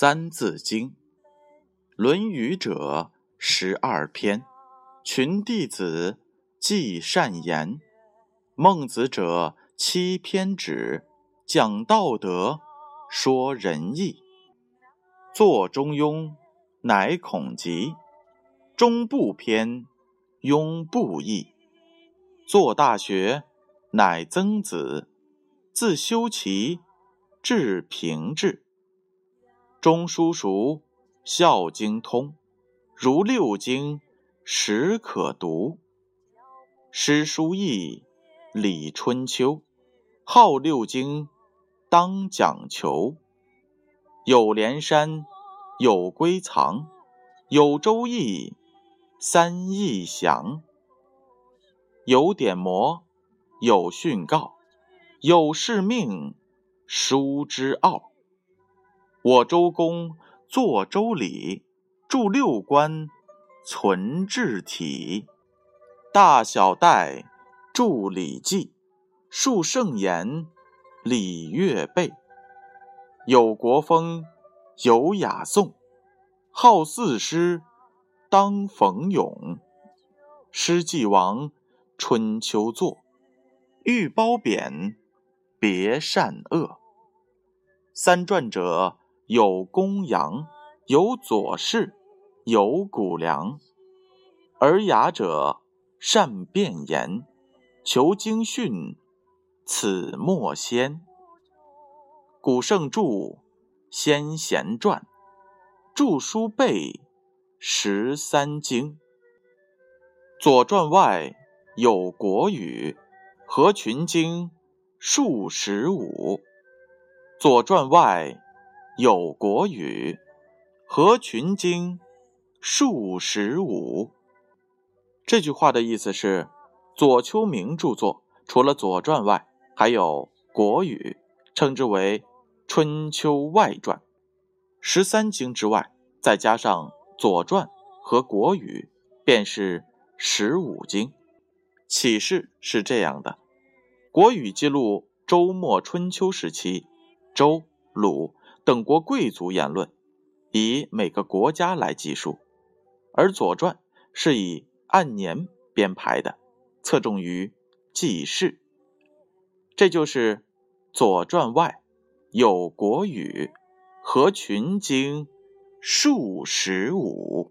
三字经，《论语》者十二篇，群弟子记善言；孟子者七篇止，讲道德，说仁义。作中庸，乃孔伋；中不偏，庸不义。作大学，乃曾子。自修齐，至平治。中书熟，孝经通，如六经，始可读。诗书易，礼春秋，好六经，当讲求。有连山，有归藏，有周易，三易详。有典谟，有训告，有誓命，书之奥。我周公作周礼，著六官，存治体。大小戴著礼记，述圣言，礼乐备。有国风，有雅颂，好四诗，当讽咏。诗既亡，春秋作，欲褒贬，别善恶。三传者。有公羊，有左氏，有谷梁。而雅者善辩言，求经训，此莫先。古圣著，先贤传，著书备十三经。左传外有国语，合群经数十五。左传外。有国语，合群经，数十五。这句话的意思是，左丘明著作除了《左传》外，还有国语，称之为《春秋外传》。十三经之外，再加上《左传》和国语，便是十五经。启示是这样的：国语记录周末春秋时期，周、鲁。等国贵族言论，以每个国家来计数；而《左传》是以按年编排的，侧重于记事。这就是《左传》外有国语，合群经数十五。